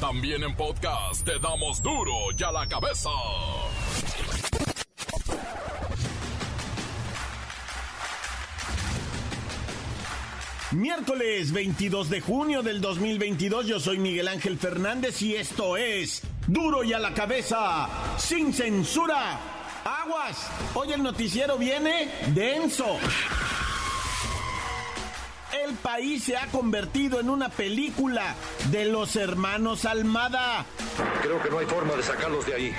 También en podcast te damos duro y a la cabeza. Miércoles 22 de junio del 2022, yo soy Miguel Ángel Fernández y esto es Duro y a la cabeza, sin censura. Aguas, hoy el noticiero viene denso. El país se ha convertido en una película de los hermanos Almada. Creo que no hay forma de sacarlos de ahí.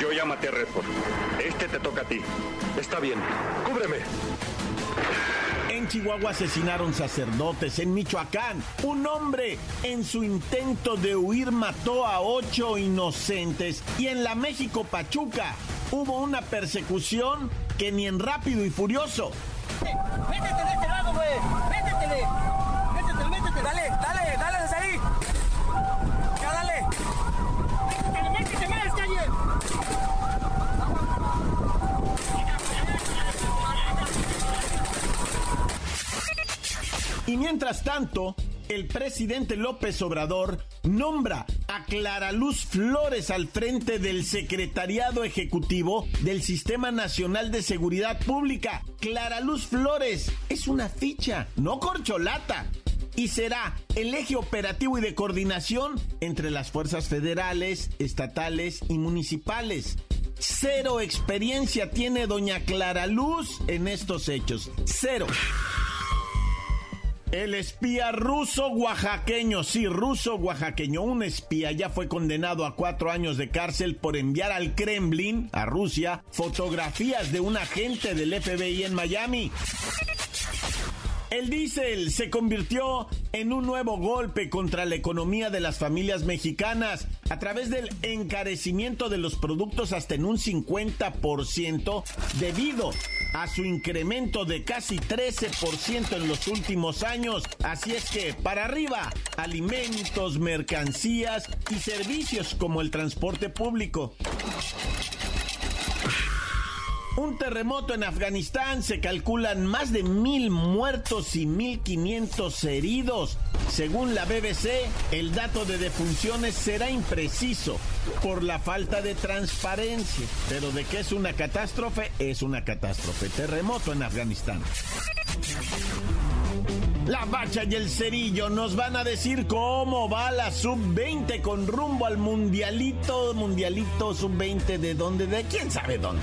Yo ya maté a Redford. Este te toca a ti. Está bien. Cúbreme. En Chihuahua asesinaron sacerdotes. En Michoacán, un hombre en su intento de huir mató a ocho inocentes. Y en la México Pachuca hubo una persecución que ni en Rápido y Furioso. Métete güey. Métetele. Métete, métete. Dale, dale, dale desde ahí. Ya, dale. Métetele, métete más, calle. Y mientras tanto, el presidente López Obrador nombra Clara Luz Flores al frente del Secretariado Ejecutivo del Sistema Nacional de Seguridad Pública. Clara Luz Flores es una ficha, no corcholata. Y será el eje operativo y de coordinación entre las fuerzas federales, estatales y municipales. Cero experiencia tiene doña Clara Luz en estos hechos. Cero. El espía ruso oaxaqueño, sí, ruso oaxaqueño, un espía ya fue condenado a cuatro años de cárcel por enviar al Kremlin, a Rusia, fotografías de un agente del FBI en Miami. El diésel se convirtió en un nuevo golpe contra la economía de las familias mexicanas a través del encarecimiento de los productos hasta en un 50% debido a su incremento de casi 13% en los últimos años. Así es que, para arriba, alimentos, mercancías y servicios como el transporte público. Un terremoto en Afganistán, se calculan más de mil muertos y mil quinientos heridos. Según la BBC, el dato de defunciones será impreciso por la falta de transparencia. Pero de que es una catástrofe, es una catástrofe. Terremoto en Afganistán. La Bacha y el Cerillo nos van a decir cómo va la sub-20 con rumbo al mundialito, mundialito sub-20 de dónde, de quién sabe dónde.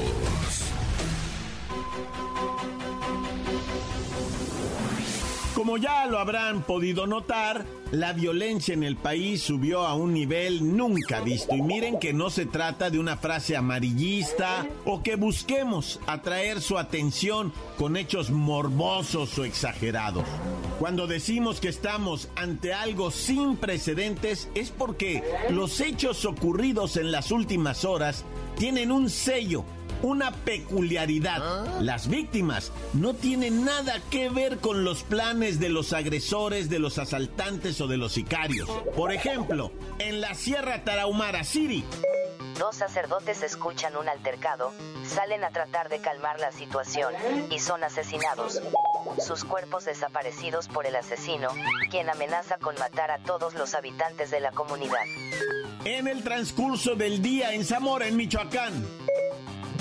Como ya lo habrán podido notar, la violencia en el país subió a un nivel nunca visto. Y miren que no se trata de una frase amarillista o que busquemos atraer su atención con hechos morbosos o exagerados. Cuando decimos que estamos ante algo sin precedentes es porque los hechos ocurridos en las últimas horas tienen un sello una peculiaridad. Las víctimas no tienen nada que ver con los planes de los agresores, de los asaltantes o de los sicarios. Por ejemplo, en la Sierra Tarahumara, Siri. Dos sacerdotes escuchan un altercado, salen a tratar de calmar la situación, y son asesinados. Sus cuerpos desaparecidos por el asesino, quien amenaza con matar a todos los habitantes de la comunidad. En el transcurso del día en Zamora, en Michoacán.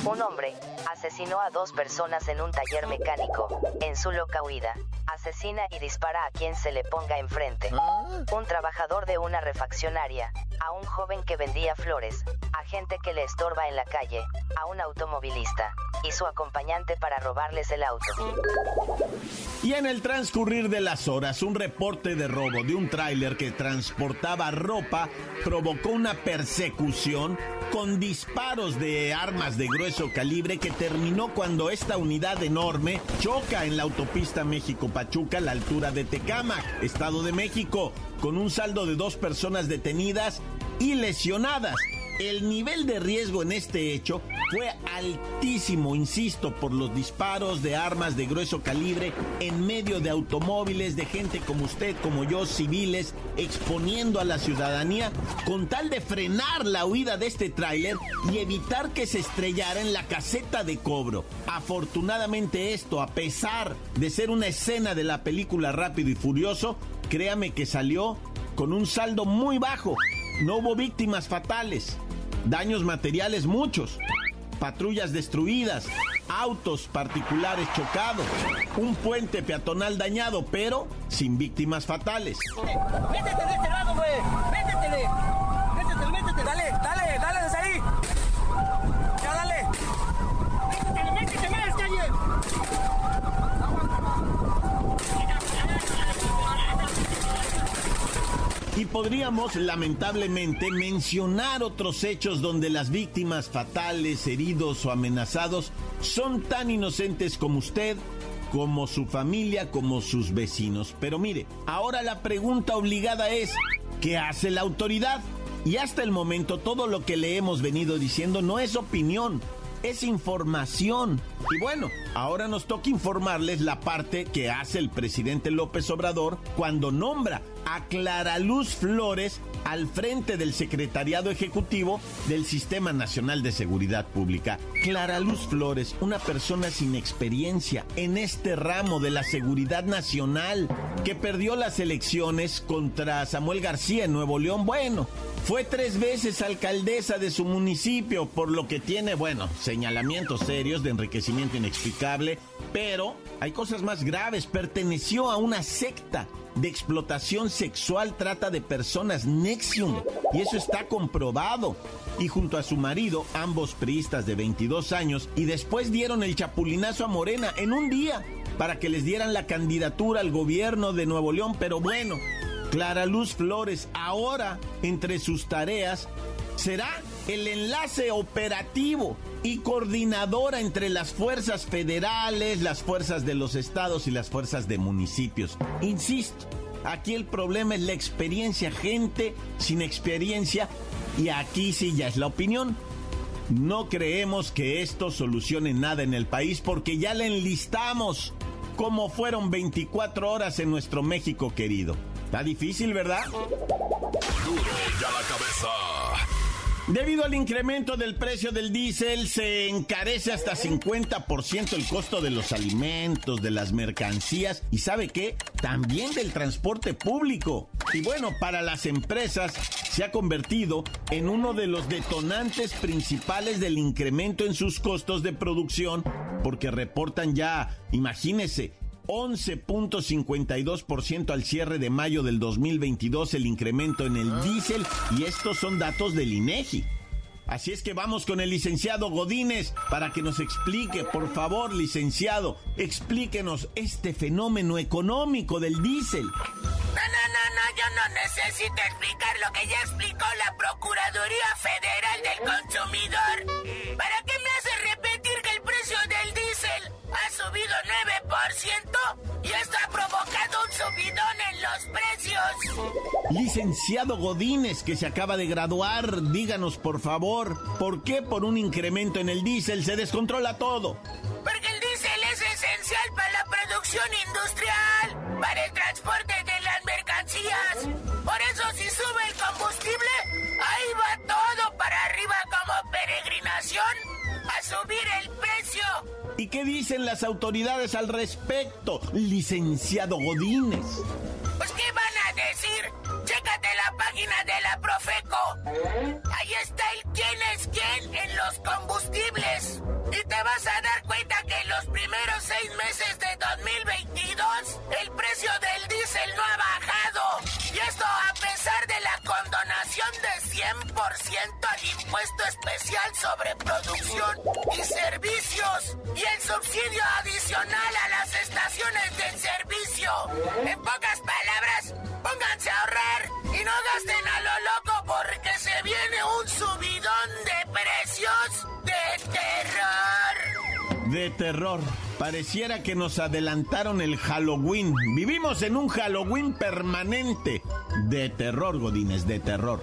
Un hombre asesinó a dos personas en un taller mecánico. En su loca huida, asesina y dispara a quien se le ponga enfrente. Un trabajador de una refaccionaria a un joven que vendía flores, a gente que le estorba en la calle, a un automovilista y su acompañante para robarles el auto. Y en el transcurrir de las horas, un reporte de robo de un tráiler que transportaba ropa provocó una persecución con disparos de armas de grueso calibre que terminó cuando esta unidad enorme choca en la autopista México-Pachuca a la altura de Tecámac, Estado de México, con un saldo de dos personas detenidas y lesionadas. El nivel de riesgo en este hecho fue altísimo, insisto, por los disparos de armas de grueso calibre en medio de automóviles de gente como usted, como yo, civiles, exponiendo a la ciudadanía con tal de frenar la huida de este tráiler y evitar que se estrellara en la caseta de cobro. Afortunadamente esto, a pesar de ser una escena de la película Rápido y Furioso, créame que salió con un saldo muy bajo. No hubo víctimas fatales. Daños materiales muchos, patrullas destruidas, autos particulares chocados, un puente peatonal dañado, pero sin víctimas fatales. Métete de este lado, güey. Métetele. Métetele, métetele. Dale, dale, dale desde ahí. Y podríamos lamentablemente mencionar otros hechos donde las víctimas fatales, heridos o amenazados son tan inocentes como usted, como su familia, como sus vecinos. Pero mire, ahora la pregunta obligada es, ¿qué hace la autoridad? Y hasta el momento todo lo que le hemos venido diciendo no es opinión, es información. Y bueno, ahora nos toca informarles la parte que hace el presidente López Obrador cuando nombra a Clara Luz Flores al frente del Secretariado Ejecutivo del Sistema Nacional de Seguridad Pública. Clara Luz Flores, una persona sin experiencia en este ramo de la seguridad nacional, que perdió las elecciones contra Samuel García en Nuevo León. Bueno, fue tres veces alcaldesa de su municipio, por lo que tiene, bueno, señalamientos serios de enriquecimiento inexplicable, pero hay cosas más graves. Perteneció a una secta de explotación sexual, trata de personas, Nexium, y eso está comprobado. Y junto a su marido, ambos priistas de 22 años, y después dieron el chapulinazo a Morena en un día para que les dieran la candidatura al gobierno de Nuevo León, pero bueno, Clara Luz Flores ahora entre sus tareas será el enlace operativo y coordinadora entre las fuerzas federales, las fuerzas de los estados y las fuerzas de municipios. Insisto, aquí el problema es la experiencia, gente sin experiencia, y aquí sí ya es la opinión. No creemos que esto solucione nada en el país porque ya le enlistamos como fueron 24 horas en nuestro México querido. Está difícil, ¿verdad? Duro ya la cabeza. Debido al incremento del precio del diésel, se encarece hasta 50% el costo de los alimentos, de las mercancías y ¿sabe qué? También del transporte público. Y bueno, para las empresas se ha convertido en uno de los detonantes principales del incremento en sus costos de producción porque reportan ya, imagínese, 11.52% al cierre de mayo del 2022 el incremento en el diésel y estos son datos del INEGI. Así es que vamos con el licenciado Godínez para que nos explique, por favor, licenciado, explíquenos este fenómeno económico del diésel. No, no, no, no, yo no necesito explicar lo que ya explicó la Procuraduría Federal y esto ha provocado un subidón en los precios? Licenciado Godínez, que se acaba de graduar, díganos por favor, ¿por qué por un incremento en el diésel se descontrola todo? Porque el diésel es esencial para la producción industrial, para el transporte de las mercancías. Por eso si sube el combustible, ahí va todo para arriba como peregrinación a subir el precio. ¿Y qué dicen las autoridades al respecto, licenciado Godínez? Pues ¿qué van a decir? Chécate la página de la Profeco. Ahí está el tienes quién en los combustibles. Y te vas a dar cuenta que en los primeros seis meses de 2022 el precio del diésel no ha bajado. 100% al impuesto especial sobre producción y servicios y el subsidio adicional a las estaciones de servicio. En pocas palabras, pónganse a ahorrar y no gasten a lo loco porque se viene un subidón de precios de terror. De terror. Pareciera que nos adelantaron el Halloween. Vivimos en un Halloween permanente. De terror, Godines, de terror.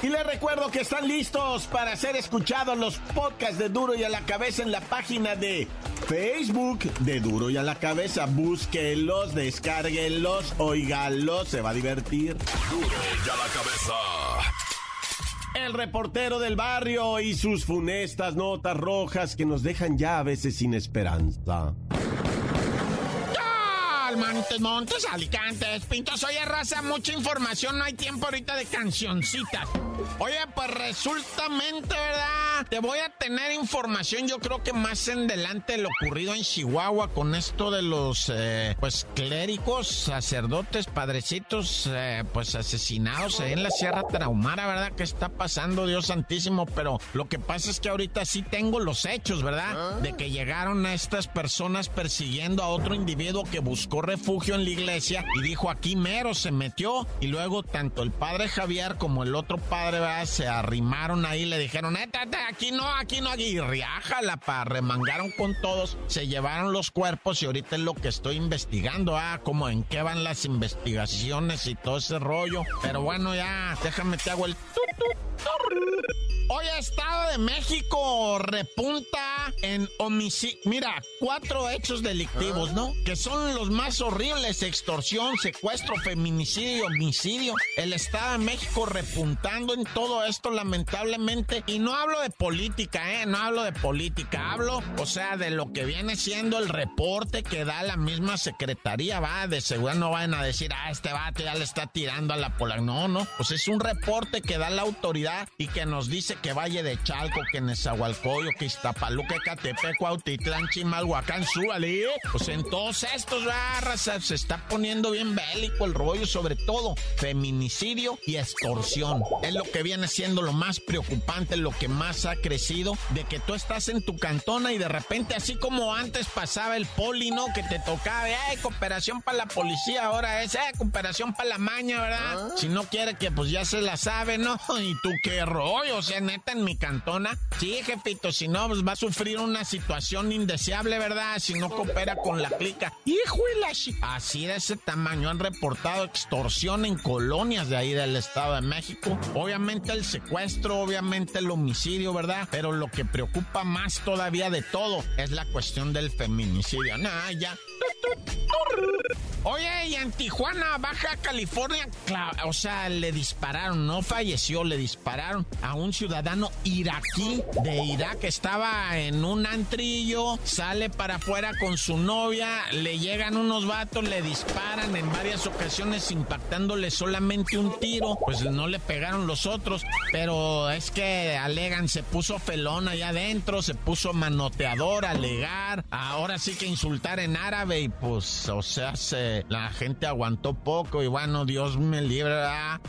Y les recuerdo que están listos para ser escuchados los podcasts de Duro y a la cabeza en la página de Facebook de Duro y a la cabeza. Búsquenlos, descárguenlos, oíganlos, se va a divertir. Duro y a la cabeza. El reportero del barrio y sus funestas notas rojas que nos dejan ya a veces sin esperanza. Montes, Montes, Alicantes, Pintos. Oye, raza, mucha información, no hay tiempo ahorita de cancioncitas. Oye, pues resultamente, ¿verdad? Te voy a tener información, yo creo que más en delante de lo ocurrido en Chihuahua con esto de los, eh, pues, clérigos, sacerdotes, padrecitos, eh, pues, asesinados en la Sierra Traumara, ¿verdad? ¿Qué está pasando, Dios Santísimo? Pero lo que pasa es que ahorita sí tengo los hechos, ¿verdad? De que llegaron a estas personas persiguiendo a otro individuo que buscó refugio en la iglesia y dijo aquí mero se metió y luego tanto el padre Javier como el otro padre se arrimaron ahí le dijeron eh, aquí no aquí no aquí riájala pa remangaron con todos se llevaron los cuerpos y ahorita es lo que estoy investigando ah como en qué van las investigaciones y todo ese rollo. Pero bueno ya déjame te hago el Hoy Estado de México repunta en homicidio. Mira, cuatro hechos delictivos, ¿no? Que son los más horribles: extorsión, secuestro, feminicidio homicidio. El Estado de México repuntando en todo esto, lamentablemente. Y no hablo de política, ¿eh? No hablo de política. Hablo, o sea, de lo que viene siendo el reporte que da la misma secretaría, va. De seguridad no vayan a decir, ah, este vato ya le está tirando a la pola. No, no. Pues es un reporte que da la autoridad y que nos dice que Valle de Chalco, que Nezahualcóyotl, que Iztapaluca, Catepec, Cuautitlán, Chimalhuacán, Súbale. Pues en todos estos barras se está poniendo bien bélico el rollo, sobre todo feminicidio y extorsión. Es lo que viene siendo lo más preocupante, lo que más ha crecido, de que tú estás en tu cantona y de repente, así como antes pasaba el poli, ¿no? Que te tocaba, eh, cooperación para la policía, ahora es, eh, cooperación para la maña, ¿verdad? Si no quiere que pues ya se la sabe, ¿no? Y tú qué rollo, o sea, neta en mi cantona. Sí, jefito, si no, pues va a sufrir una situación indeseable, ¿verdad? Si no coopera con la clica. Hijo y la Así de ese tamaño han reportado extorsión en colonias de ahí del Estado de México. Obviamente el secuestro, obviamente el homicidio, ¿verdad? Pero lo que preocupa más todavía de todo es la cuestión del feminicidio. Nah, ya. Oye, y en Tijuana, Baja California, o sea, le dispararon, no falleció, le dispararon a un ciudadano iraquí de Irak. Estaba en un antrillo, sale para afuera con su novia, le llegan unos vatos, le disparan en varias ocasiones impactándole solamente un tiro. Pues no le pegaron los otros, pero es que alegan, se puso felón allá adentro, se puso manoteador, alegar, ahora sí que insultar en árabe y pues, o sea, se, la gente aguantó poco y bueno, Dios me libra.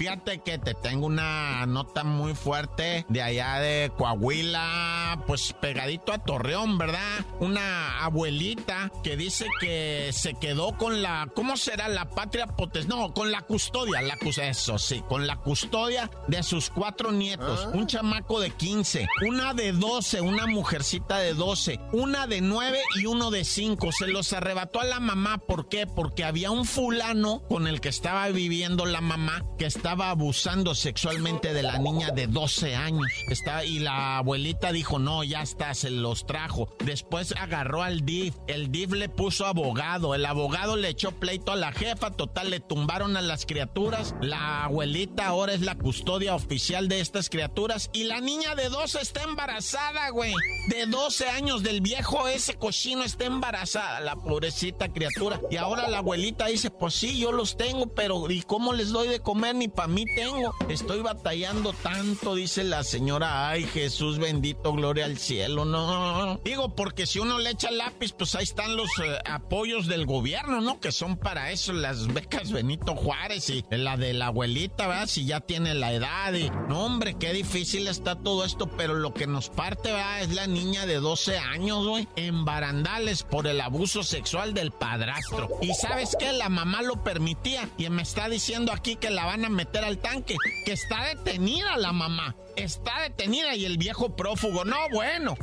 Fíjate que te tengo una nota muy fuerte de allá de Coahuila, pues pegadito a Torreón, ¿verdad? Una abuelita que dice que se quedó con la, ¿cómo será? La patria potes, no, con la custodia, la eso sí, con la custodia de sus cuatro nietos, un chamaco de 15, una de 12, una mujercita de 12, una de 9 y uno de 5. Se los arrebató a la mamá, ¿por qué? Porque había un fulano con el que estaba viviendo la mamá que está estaba abusando sexualmente de la niña de 12 años. Está, y la abuelita dijo, no, ya está, se los trajo. Después agarró al DIF. El DIF le puso abogado. El abogado le echó pleito a la jefa. Total, le tumbaron a las criaturas. La abuelita ahora es la custodia oficial de estas criaturas. Y la niña de 12 está embarazada, güey. De 12 años del viejo, ese cochino está embarazada. La pobrecita criatura. Y ahora la abuelita dice, pues sí, yo los tengo, pero ¿y cómo les doy de comer? Ni mí tengo. Estoy batallando tanto, dice la señora. Ay, Jesús bendito, gloria al cielo. No, digo, porque si uno le echa lápiz, pues ahí están los eh, apoyos del gobierno, ¿no? Que son para eso las becas Benito Juárez y la de la abuelita, ¿verdad? Si ya tiene la edad y... No, hombre, qué difícil está todo esto, pero lo que nos parte, ¿verdad? Es la niña de 12 años, güey, en barandales por el abuso sexual del padrastro. Y sabes qué, la mamá lo permitía y me está diciendo aquí que la van a meter al tanque, que está detenida la mamá, está detenida y el viejo prófugo, no, bueno.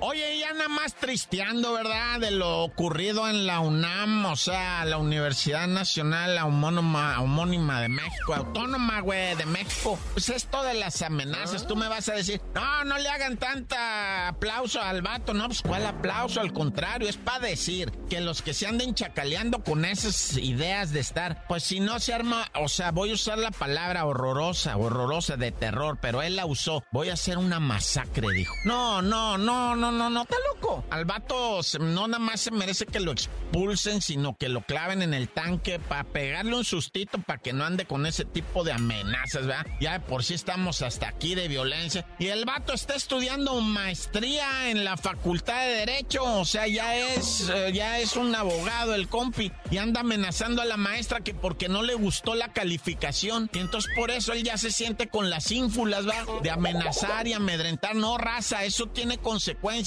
Oye, ya nada más tristeando, ¿verdad? De lo ocurrido en la UNAM, o sea, la Universidad Nacional Homónima, homónima de México, autónoma, güey, de México. Pues esto de las amenazas, tú me vas a decir, no, no le hagan tanta aplauso al vato, no, pues cuál aplauso, al contrario, es para decir que los que se anden chacaleando con esas ideas de estar, pues si no se arma, o sea, voy a usar la palabra horrorosa, horrorosa de terror, pero él la usó, voy a hacer una masacre, dijo. No, no, no, no no, no, está loco. Al vato no nada más se merece que lo expulsen, sino que lo claven en el tanque para pegarle un sustito para que no ande con ese tipo de amenazas, ¿verdad? Ya de por sí estamos hasta aquí de violencia. Y el vato está estudiando maestría en la Facultad de Derecho, o sea, ya es, eh, ya es un abogado el compi y anda amenazando a la maestra que porque no le gustó la calificación. Y entonces por eso él ya se siente con las ínfulas, ¿va? De amenazar y amedrentar. No, raza, eso tiene consecuencias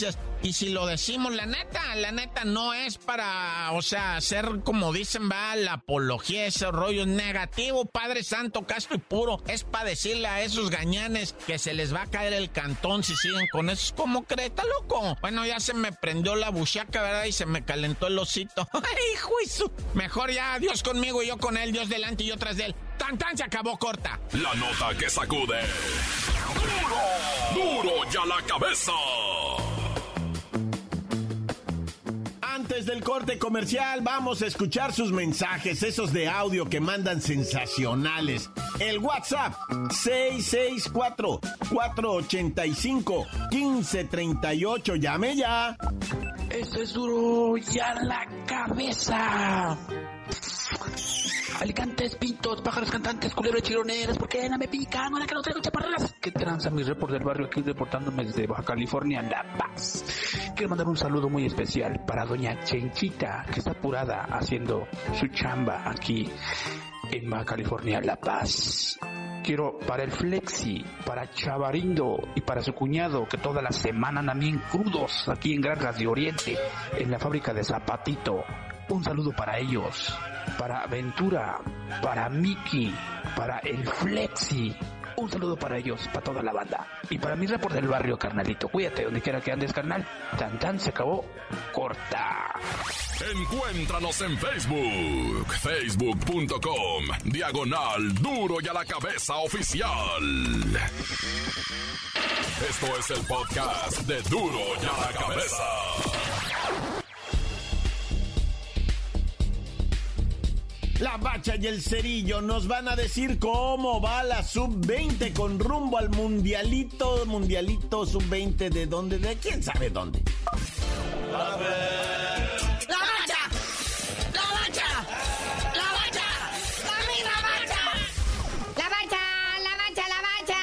y si lo decimos, la neta, la neta no es para, o sea, hacer como dicen, va, la apología, ese rollo negativo, Padre Santo, casto y puro. Es para decirle a esos gañanes que se les va a caer el cantón si siguen con eso. ¿Cómo creta, loco? Bueno, ya se me prendió la buchaca, ¿verdad? Y se me calentó el osito. ¡Ay, juicio! Mejor ya, Dios conmigo y yo con él, Dios delante y yo tras de él. ¡Tan, tan! Se acabó corta. La nota que sacude. ¡Duro! ¡Duro ya la cabeza! Corte comercial, vamos a escuchar sus mensajes, esos de audio que mandan sensacionales. El WhatsApp 664-485-1538. Llame ya. Esto es duro ya la cabeza. Alicantes, pintos, pájaros cantantes, culeros chironeros, ¿por qué no me pican? Ahora que no traigo chaparras. ¿Qué tranza mi report del barrio aquí reportándome desde Baja California, La Paz? Quiero mandar un saludo muy especial para doña Chenchita, que está apurada haciendo su chamba aquí en California, La Paz. Quiero para el Flexi, para Chavarindo y para su cuñado, que toda la semana bien crudos aquí en Granjas de Oriente, en la fábrica de Zapatito. Un saludo para ellos, para Ventura, para Mickey, para el Flexi. Un saludo para ellos, para toda la banda. Y para mi report del barrio, carnalito. Cuídate donde quiera que andes, carnal. Tan tan se acabó. Corta. Encuéntranos en Facebook, facebook.com, diagonal duro y a la cabeza oficial. Esto es el podcast de duro y a la cabeza. La Bacha y el Cerillo nos van a decir cómo va la sub-20 con rumbo al mundialito, mundialito sub-20 de dónde, de quién sabe dónde. ¡La Bacha! ¡La Bacha! ¡La Bacha! ¡La misma Bacha! La Bacha, la Bacha, la Bacha.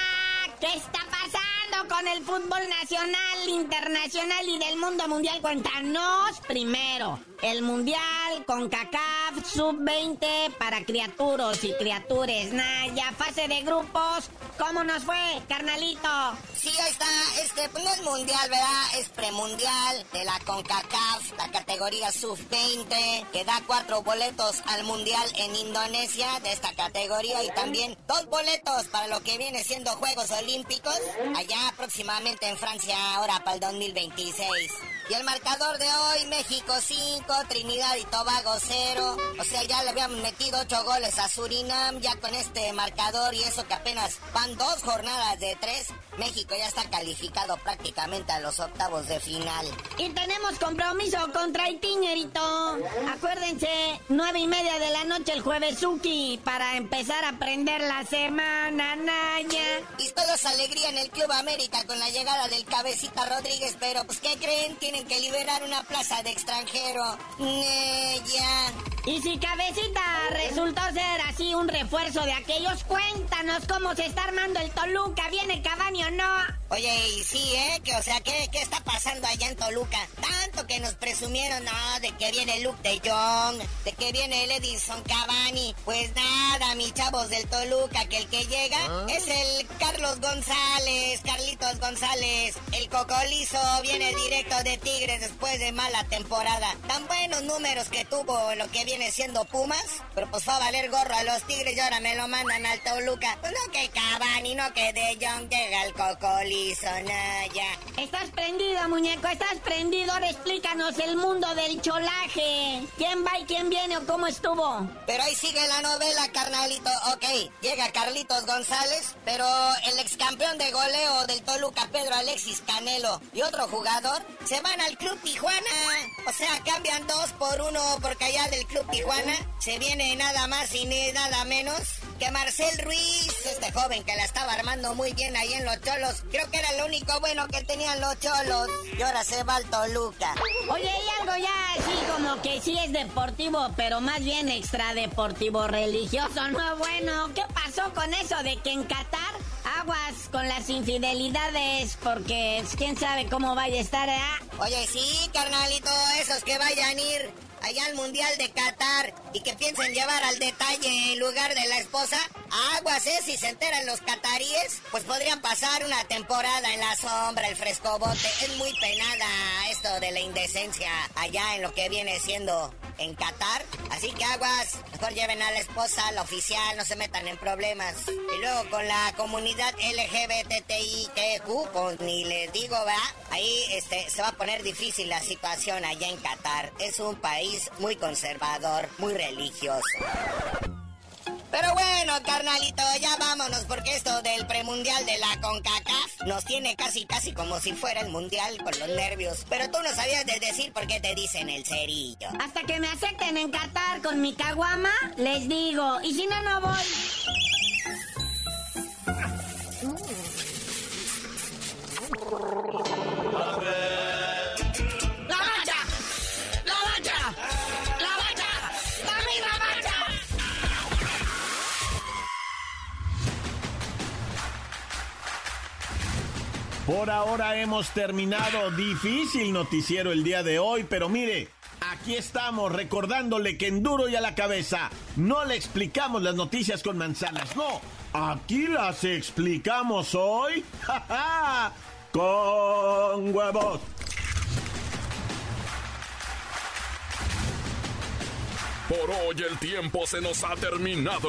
¿Qué está pasando con el fútbol nacional, internacional y del mundo mundial? Cuéntanos primero. El mundial con CACAF sub-20 para criaturos y criatures. Naya, fase de grupos. ¿Cómo nos fue, carnalito? Sí, ahí está. Este, pues no es mundial, ¿verdad? Es premundial de la CONCACAF, la categoría sub-20, que da cuatro boletos al mundial en Indonesia de esta categoría y también dos boletos para lo que viene siendo Juegos Olímpicos allá próximamente en Francia, ahora para el 2026. Y el marcador de hoy, México 5, Trinidad y Tobago 0. O sea, ya le habíamos metido 8 goles a Surinam, ya con este marcador y eso que apenas van dos jornadas de tres. México ya está calificado prácticamente a los octavos de final. Y tenemos compromiso contra Haití, Acuérdense, nueve y media de la noche el jueves Suki para empezar a aprender la semana, Naya. Y todos alegría en el Club América con la llegada del cabecita Rodríguez, pero pues ¿qué creen? Que liberar una plaza de extranjero. ya. Y si cabecita resultó ser así un refuerzo de aquellos, cuéntanos cómo se está armando el Toluca. ¿Viene Cavani o no? Oye, y sí, ¿eh? Que, o sea, ¿qué, ¿qué está pasando allá en Toluca? Tanto que nos presumieron, no, de que viene Luke de Jong, de que viene el Edison Cavani. Pues nada, mis chavos del Toluca, que el que llega ¿Ah? es el Carlos González, Carlitos González. El cocolizo viene directo de Tigres después de mala temporada. Tan buenos números que tuvo lo que viene siendo Pumas, pero pues fue a valer gorro a los Tigres y ahora me lo mandan al Toluca. Pues no que Cavani, no que de Jong llega el cocolizo. Estás prendido, muñeco, estás prendido. Ahora explícanos el mundo del cholaje. ¿Quién va y quién viene o cómo estuvo? Pero ahí sigue la novela, carnalito. Ok, llega Carlitos González, pero el ex campeón de goleo del Toluca, Pedro Alexis Canelo, y otro jugador se van al Club Tijuana. O sea, cambian dos por uno porque allá del Club Tijuana se viene nada más y nada menos que Marcel Ruiz, este joven que la estaba armando muy bien ahí en los Cholos. Creo que era lo único bueno que tenían los Cholos. Y ahora se va al Toluca. Oye, y algo ya así como que sí es deportivo, pero más bien extra deportivo religioso. No, bueno, ¿qué pasó con eso de que en Qatar aguas con las infidelidades? Porque quién sabe cómo vaya a estar, ¿eh? Oye, sí, carnalito, esos que vayan a ir allá al Mundial de Qatar y que piensen llevar al detalle en lugar de la esposa, aguas, ¿eh? Si se enteran los cataríes, pues podrían pasar una temporada en la sombra, el frescobote. Es muy penada esto de la indecencia allá en lo que viene siendo en Qatar. Así que aguas, mejor lleven a la esposa, la oficial, no se metan en problemas. Y luego con la comunidad LGBTIQ, pues ni les digo, ¿verdad? Ahí este, se va a poner difícil la situación allá en Qatar. Es un país muy conservador, muy religioso. Pero bueno, carnalito, ya vámonos porque esto del premundial de la CONCACAF nos tiene casi casi como si fuera el mundial con los nervios. Pero tú no sabías de decir por qué te dicen el cerillo. Hasta que me acepten en Qatar con mi caguama, les digo. Y si no, no voy. Por ahora hemos terminado. Difícil noticiero el día de hoy, pero mire, aquí estamos recordándole que en duro y a la cabeza no le explicamos las noticias con manzanas, no. Aquí las explicamos hoy. ¡Ja, con huevos. Por hoy el tiempo se nos ha terminado.